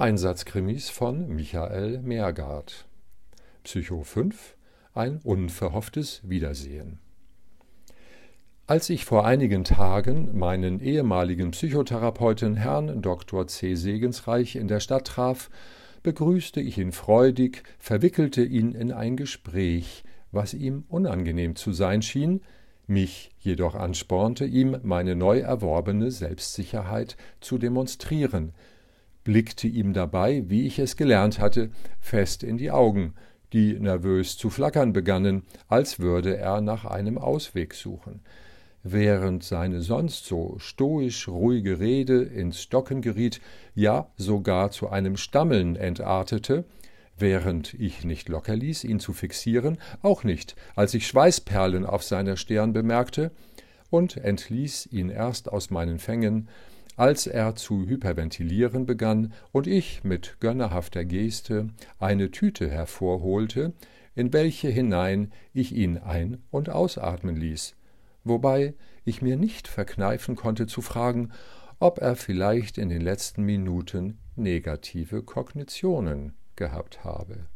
Einsatzkrimis von Michael Meergard. Psycho 5 Ein unverhofftes Wiedersehen. Als ich vor einigen Tagen meinen ehemaligen Psychotherapeuten Herrn Dr. C. Segensreich in der Stadt traf, begrüßte ich ihn freudig, verwickelte ihn in ein Gespräch, was ihm unangenehm zu sein schien, mich jedoch anspornte, ihm meine neu erworbene Selbstsicherheit zu demonstrieren, blickte ihm dabei, wie ich es gelernt hatte, fest in die Augen, die nervös zu flackern begannen, als würde er nach einem Ausweg suchen. Während seine sonst so stoisch ruhige Rede ins Stocken geriet, ja sogar zu einem Stammeln entartete, während ich nicht locker ließ, ihn zu fixieren, auch nicht, als ich Schweißperlen auf seiner Stirn bemerkte, und entließ ihn erst aus meinen Fängen, als er zu hyperventilieren begann und ich mit gönnerhafter Geste eine Tüte hervorholte, in welche hinein ich ihn ein- und ausatmen ließ, wobei ich mir nicht verkneifen konnte zu fragen, ob er vielleicht in den letzten Minuten negative Kognitionen gehabt habe.